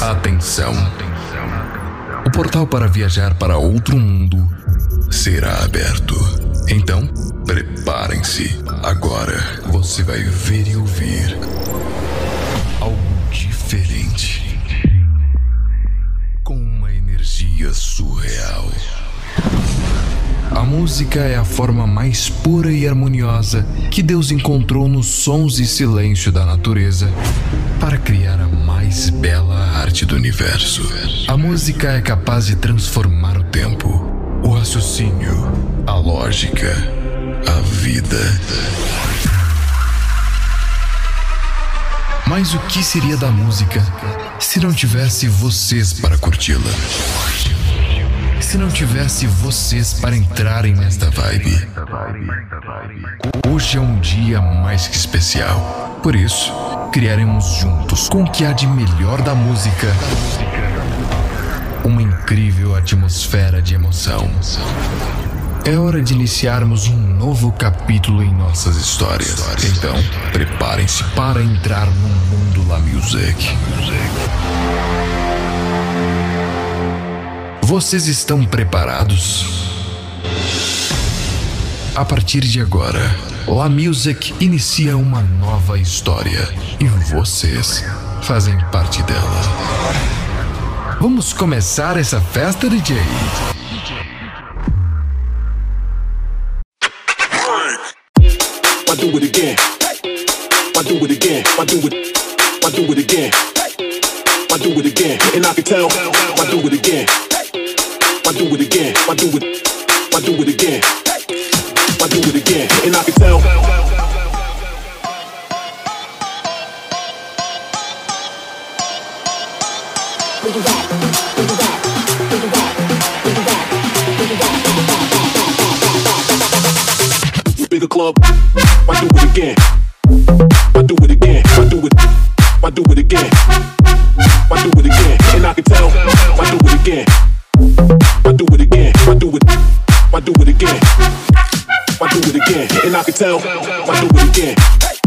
Atenção. O portal para viajar para outro mundo será aberto. Então, preparem-se. Agora você vai ver e ouvir algo diferente. Com uma energia surreal. A música é a forma mais pura e harmoniosa que Deus encontrou nos sons e silêncio da natureza para criar a mais bela arte do universo. A música é capaz de transformar o tempo, o raciocínio, a lógica, a vida. Mas o que seria da música se não tivesse vocês para curti-la? Se não tivesse vocês para entrarem nesta vibe? Hoje é um dia mais que especial. Por isso, criaremos juntos com o que há de melhor da música uma incrível atmosfera de emoção. É hora de iniciarmos um novo capítulo em nossas histórias. Então, preparem-se para entrar no mundo La Music. Vocês estão preparados? A partir de agora, La Music inicia uma nova história e vocês fazem parte dela. Vamos começar essa festa, DJ? I do it again. I do it again. I do it. I do it again. I do it again. And I can tell. I do it again. I do it. I do it. I do it again. I do it again. And I can tell. Bigger club. I do And I can tell.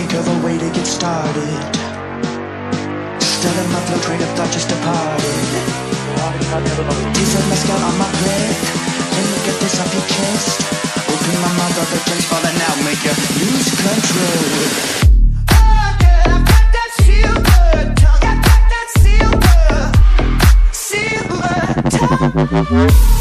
Think of a way to get started. Still in my flow, train of thought just departed. Taste of mezcal on my breath. Let me get this off your chest. Open my mouth, all the gems falling out, make you lose control. Mm-hmm.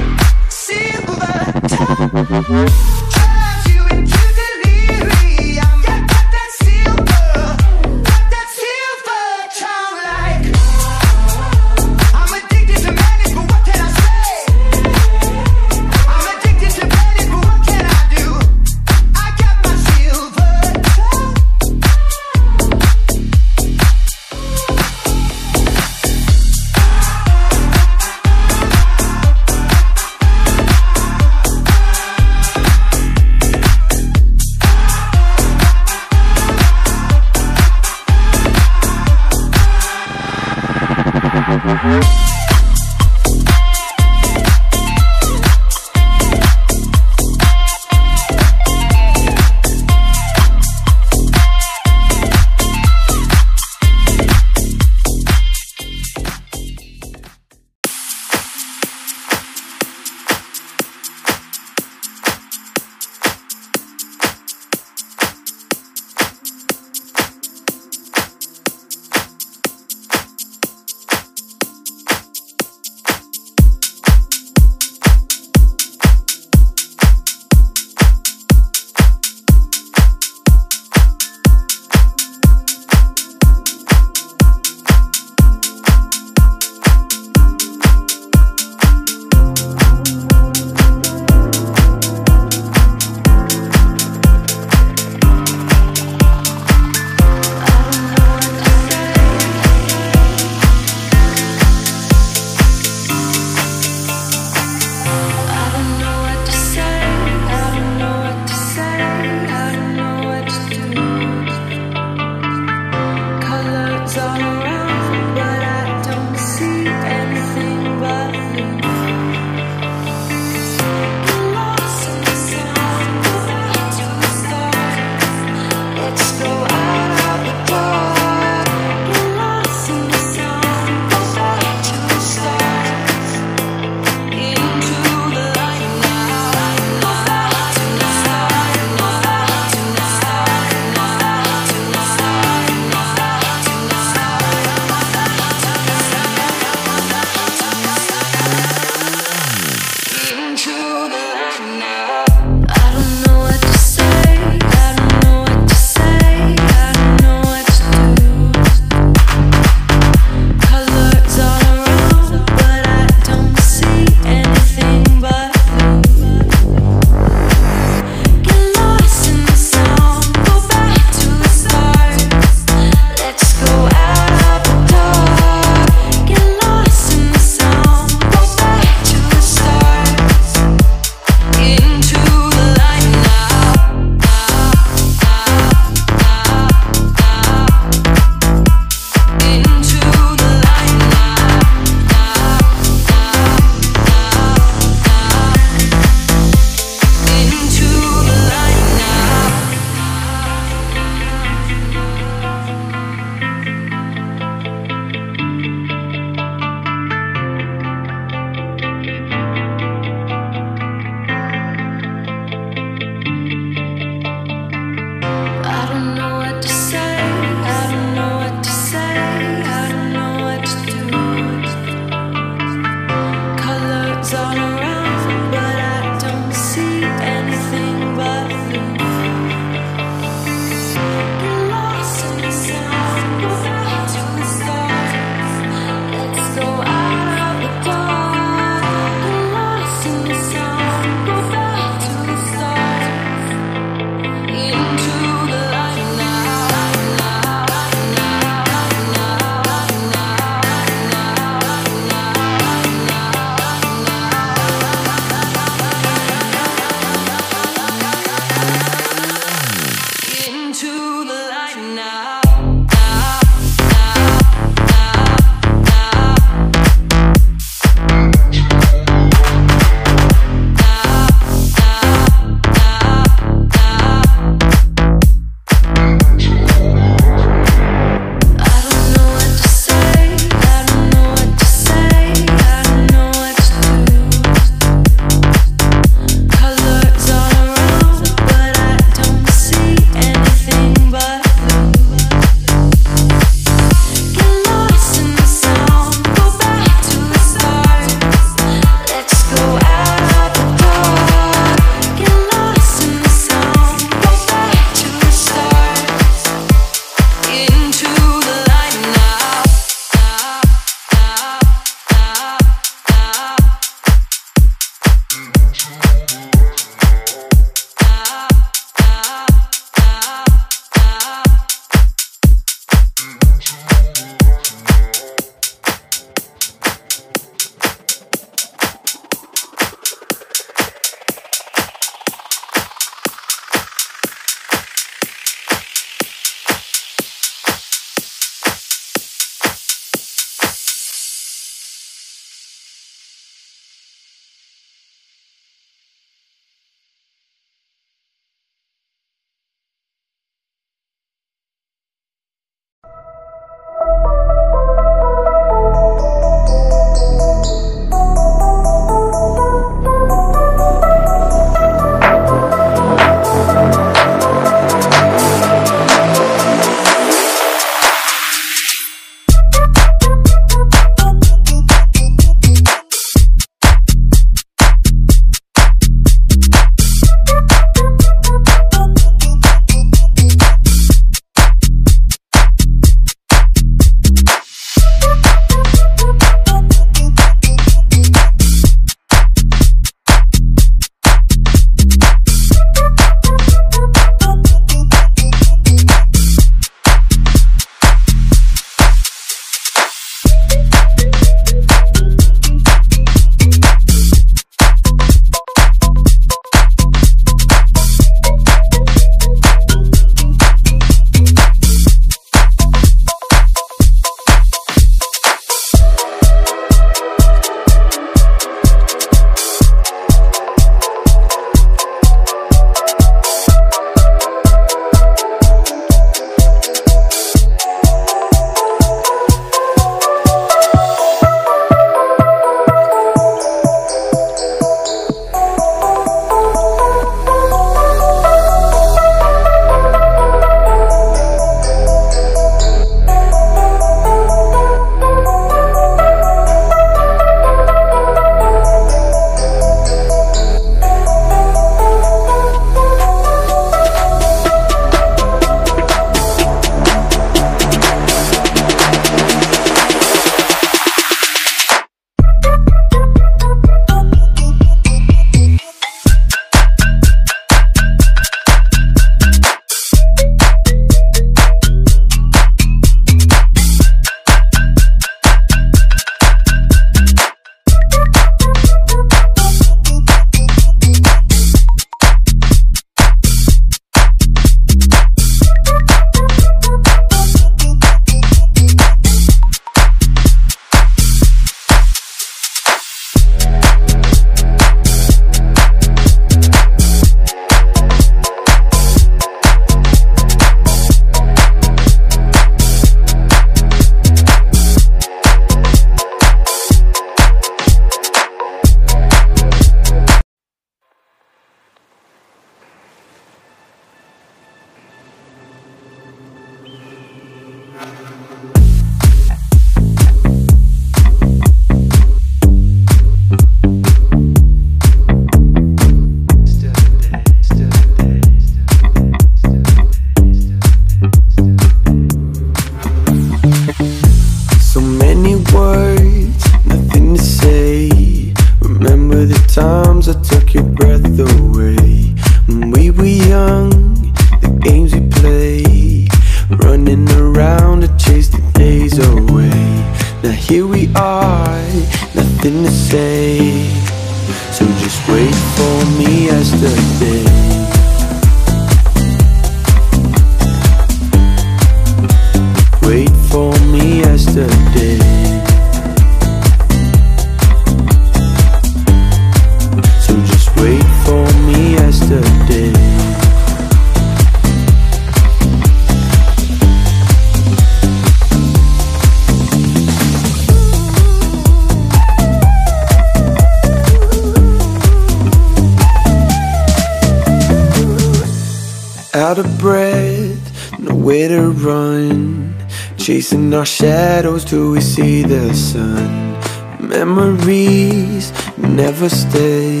out of breath, nowhere to run. Chasing our shadows till we see the sun. Memories never stay.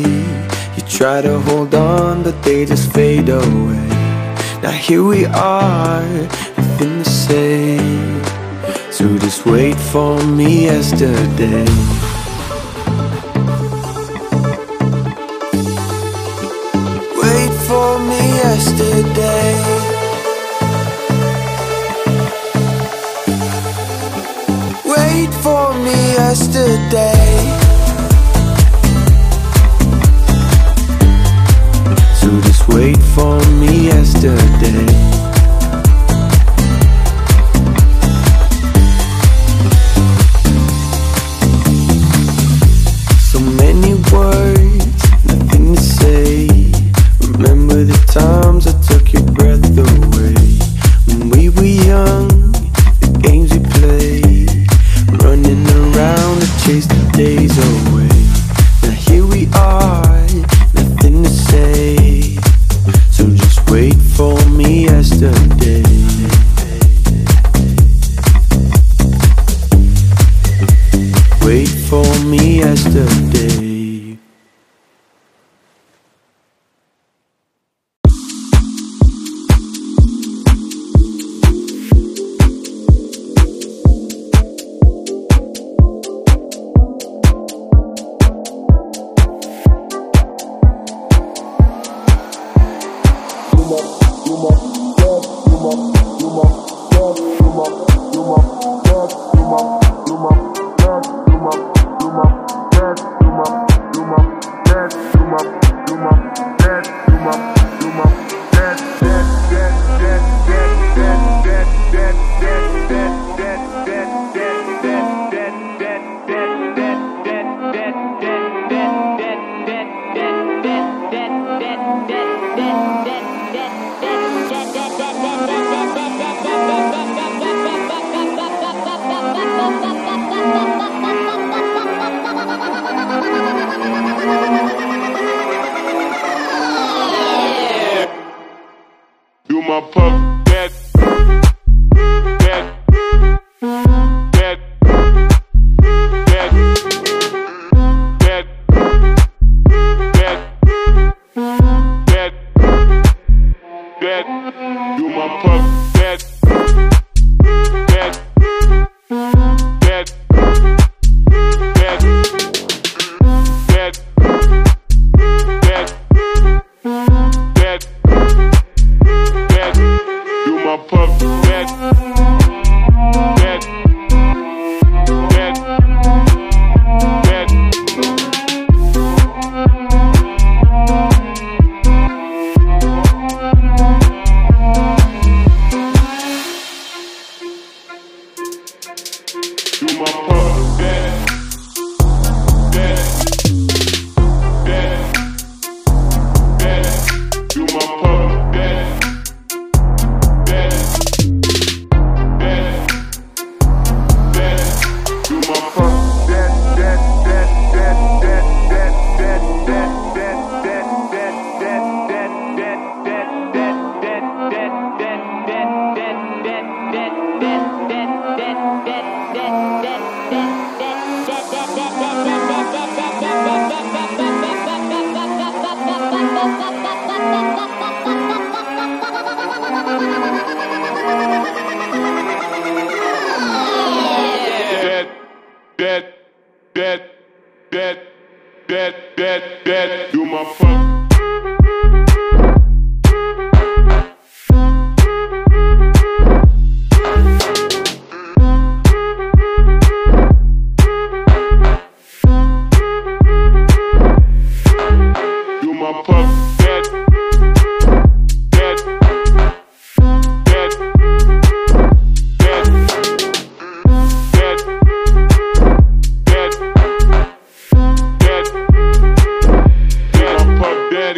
You try to hold on, but they just fade away. Now here we are, nothing the same. So just wait for me yesterday. told me yesterday. Wait for me yesterday. So just wait for me yesterday.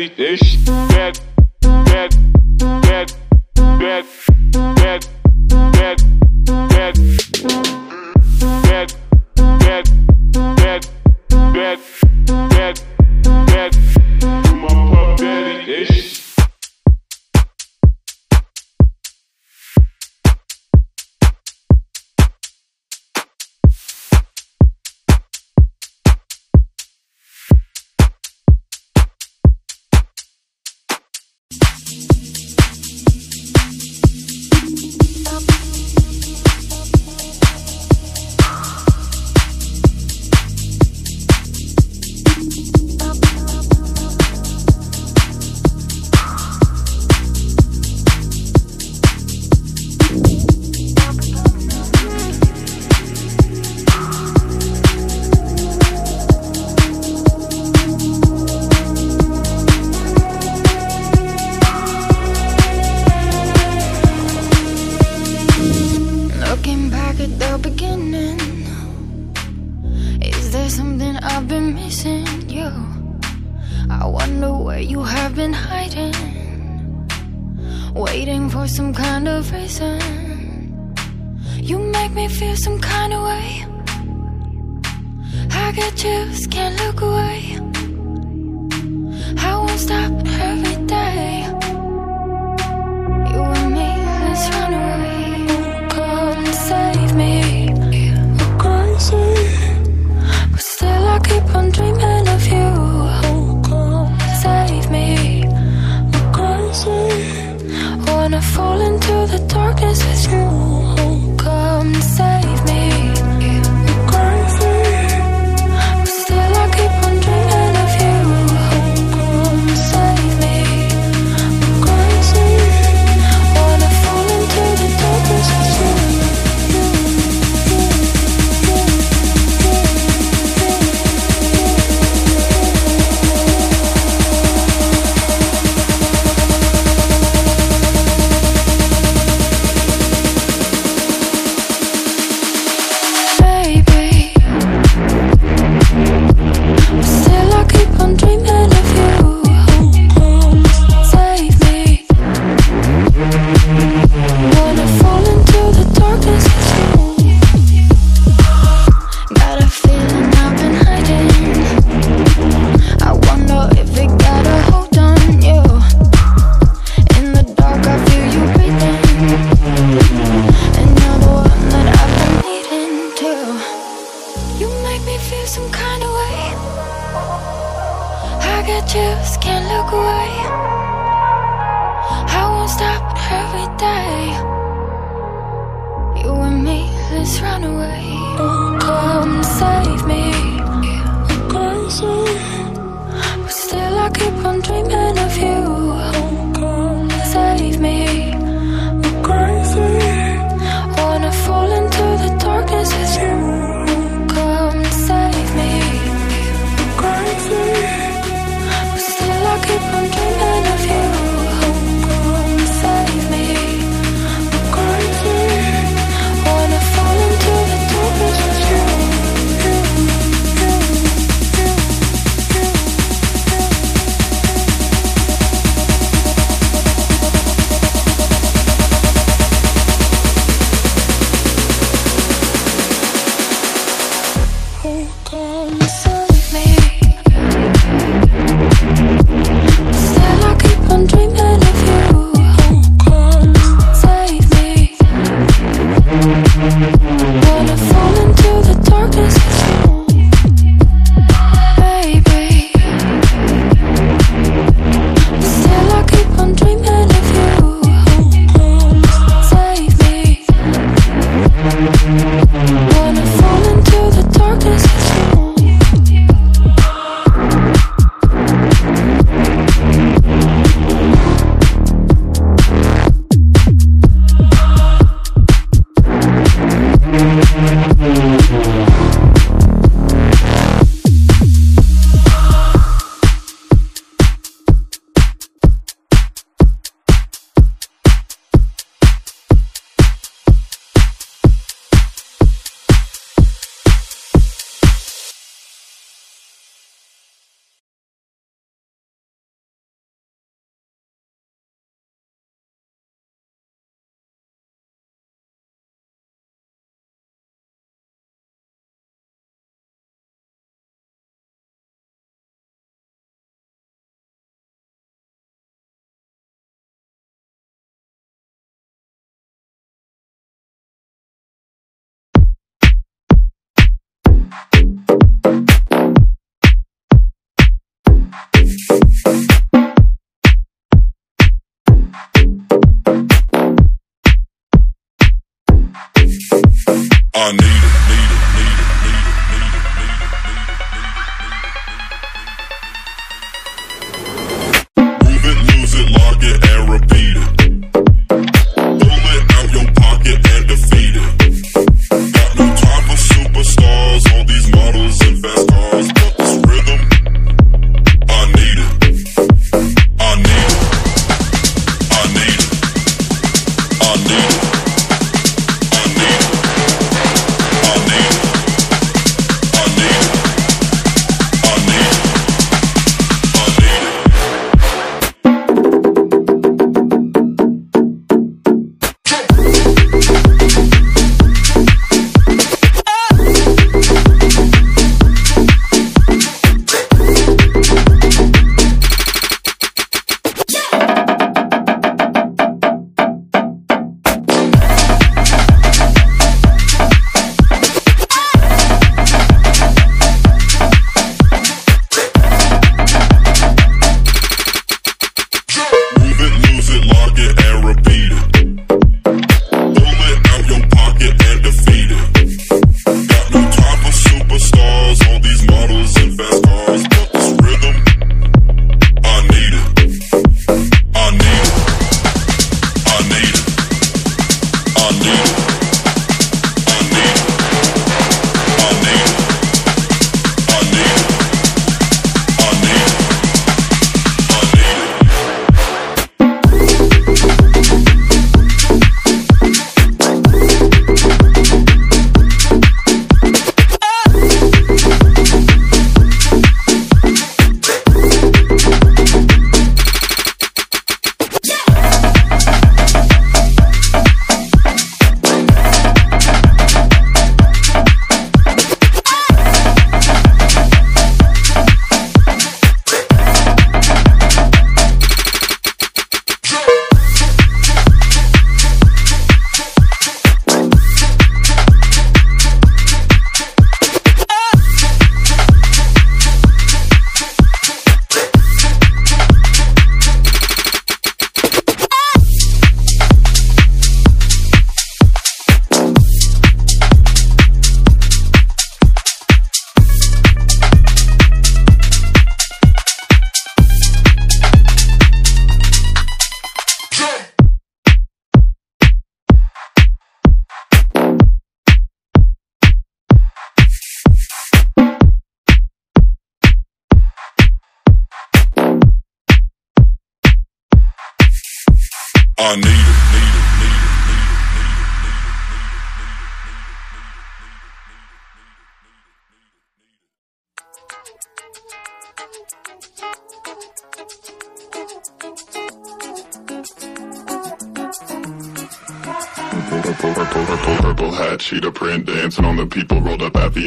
This shit. back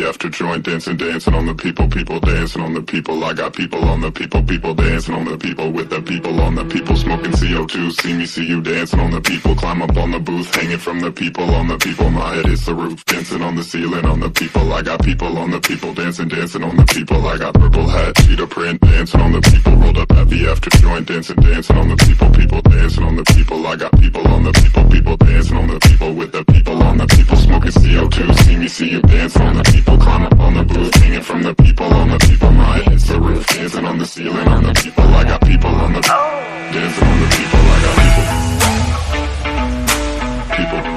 after joint, dancing, dancing on the people, people dancing on the people. I got people on the people, people dancing on the people, with the people on the people, smoking CO2. See me, see you dancing on the people, climb up on the booth, hanging from the people on the people. My head is the roof, dancing on the ceiling on the people. I got people on the people, dancing, dancing on the people. I got purple hat, cheetah print, dancing on the people, rolled up at the after joint, dancing, dancing on the people, people dancing on the people. I got people on the people, people dancing on the people, with the people on the people, smoking smoking CO2 See me, see you dance on the people Climb up on the booth Hanging from the people on the people My head's the roof Dancing on the ceiling on the people. I got people on the Dancing on the people. I got People. People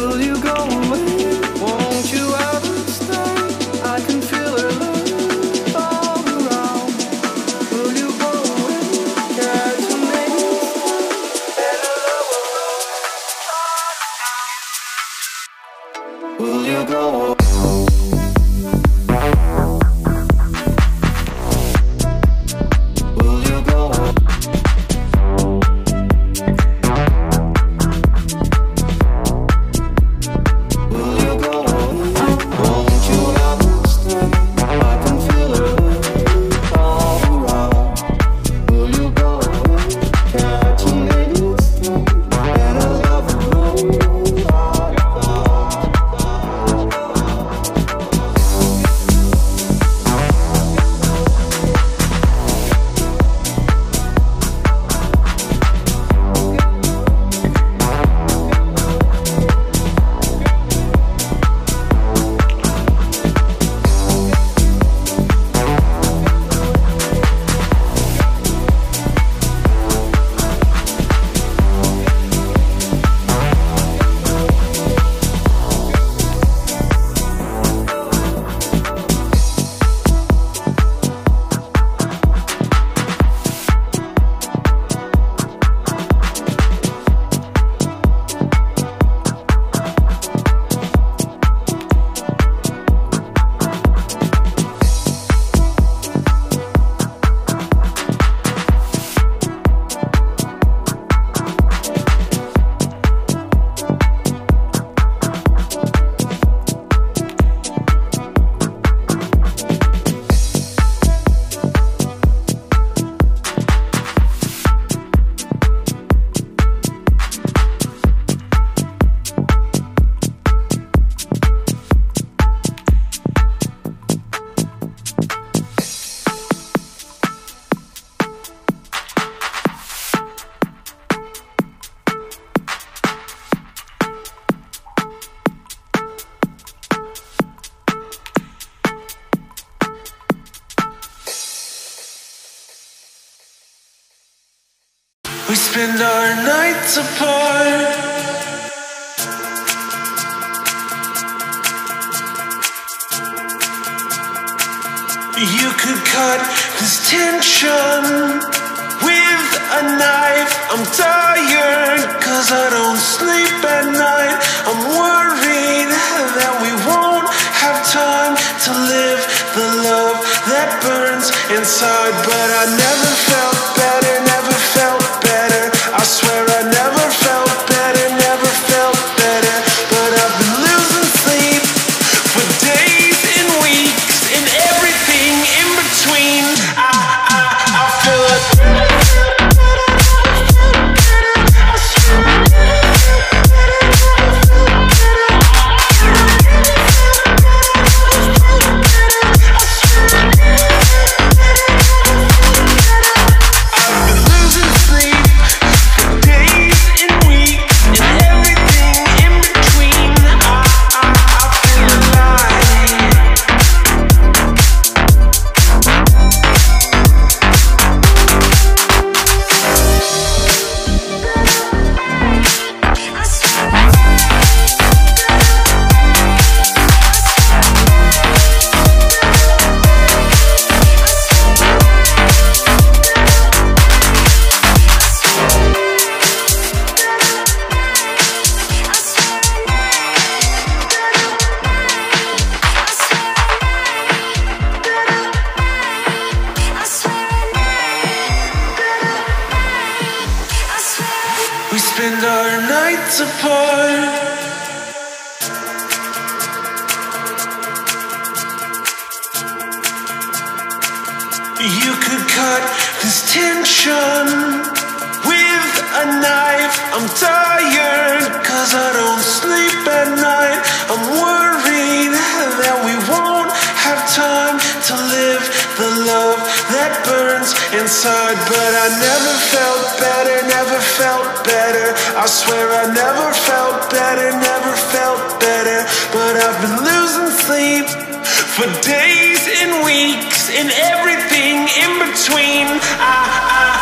will you go with me? We spend our nights apart. You could cut this tension with a knife. I'm tired, cause I don't sleep at night. I'm worried that we won't have time to live the love that burns inside, but I never felt better. I've been losing sleep for days and weeks and everything in between. I, I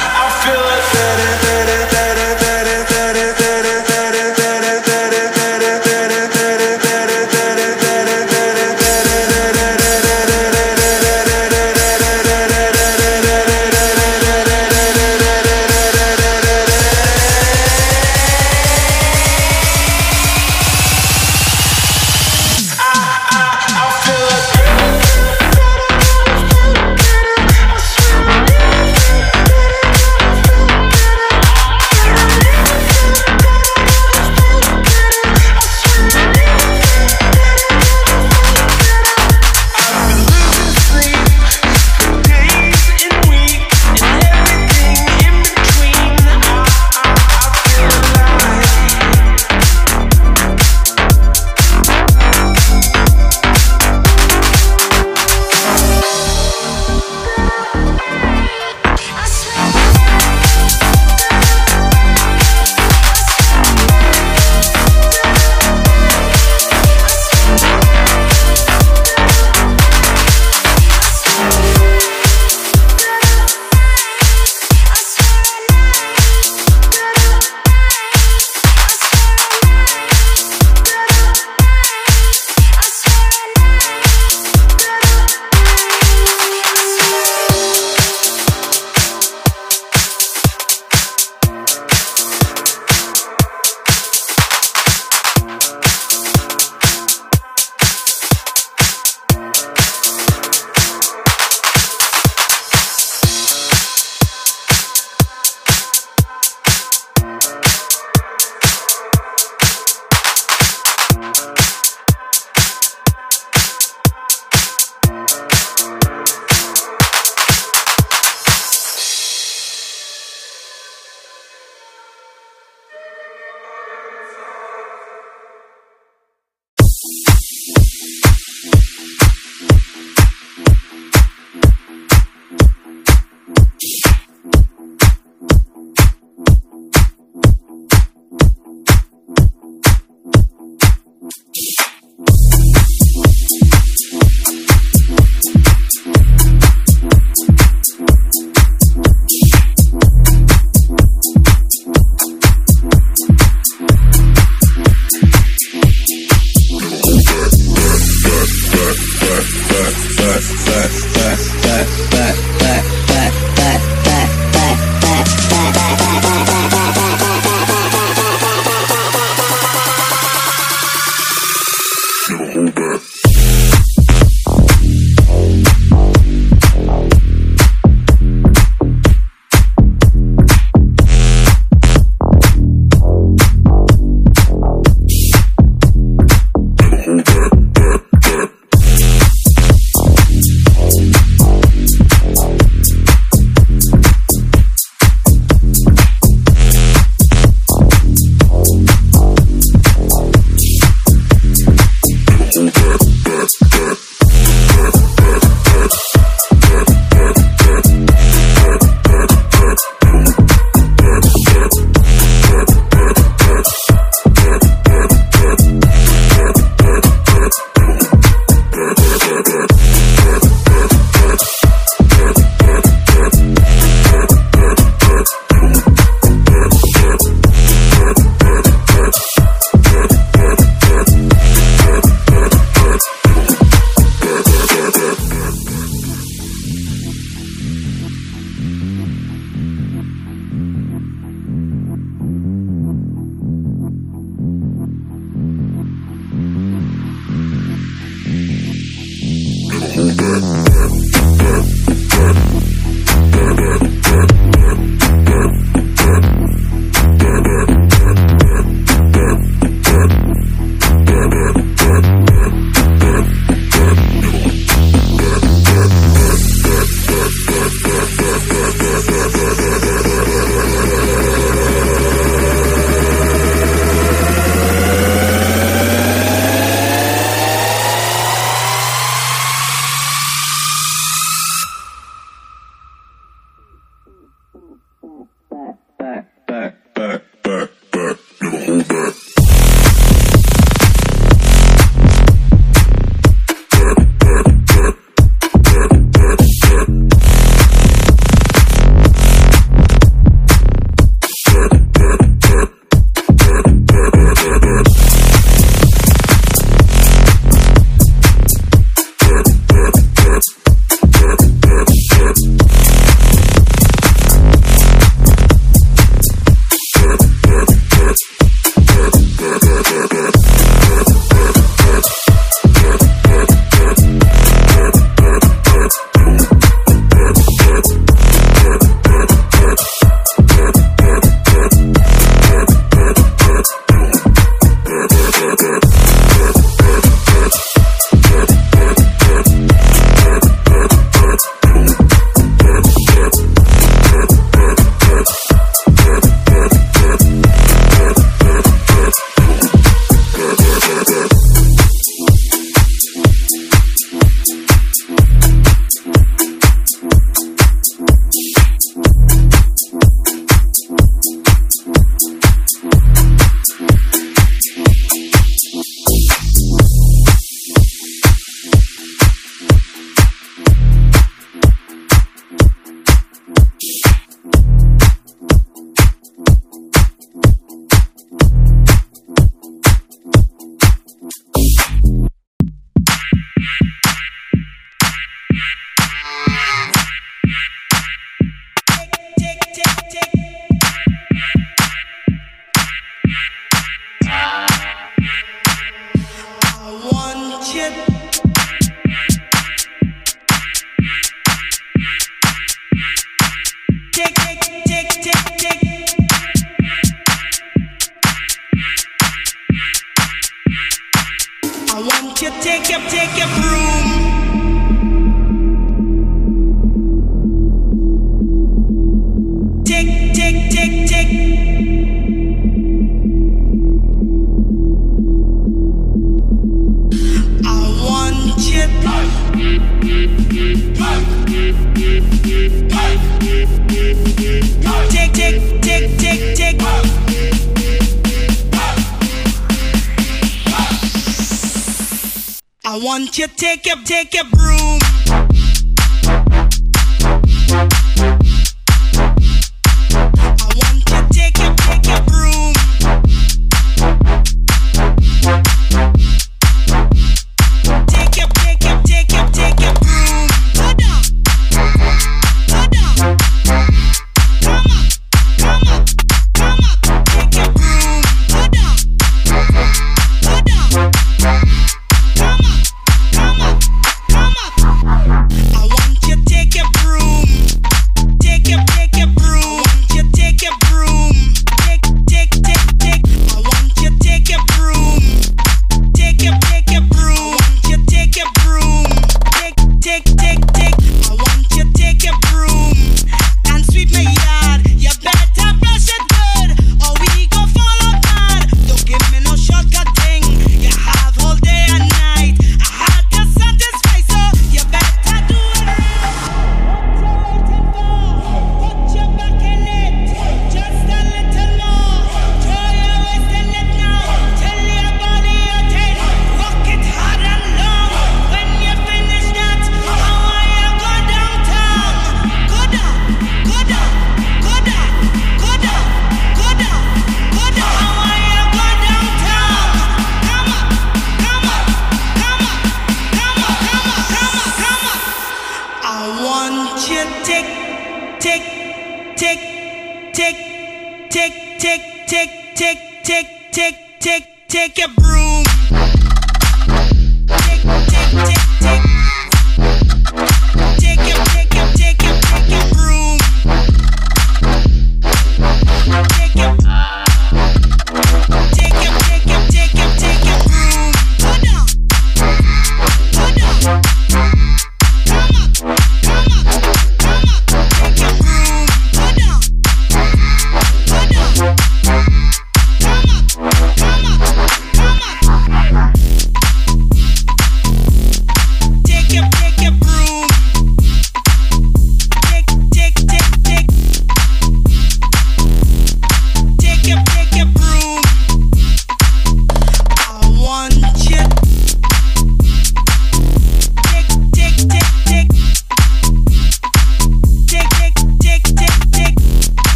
want you take your, take your broom.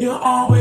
you're always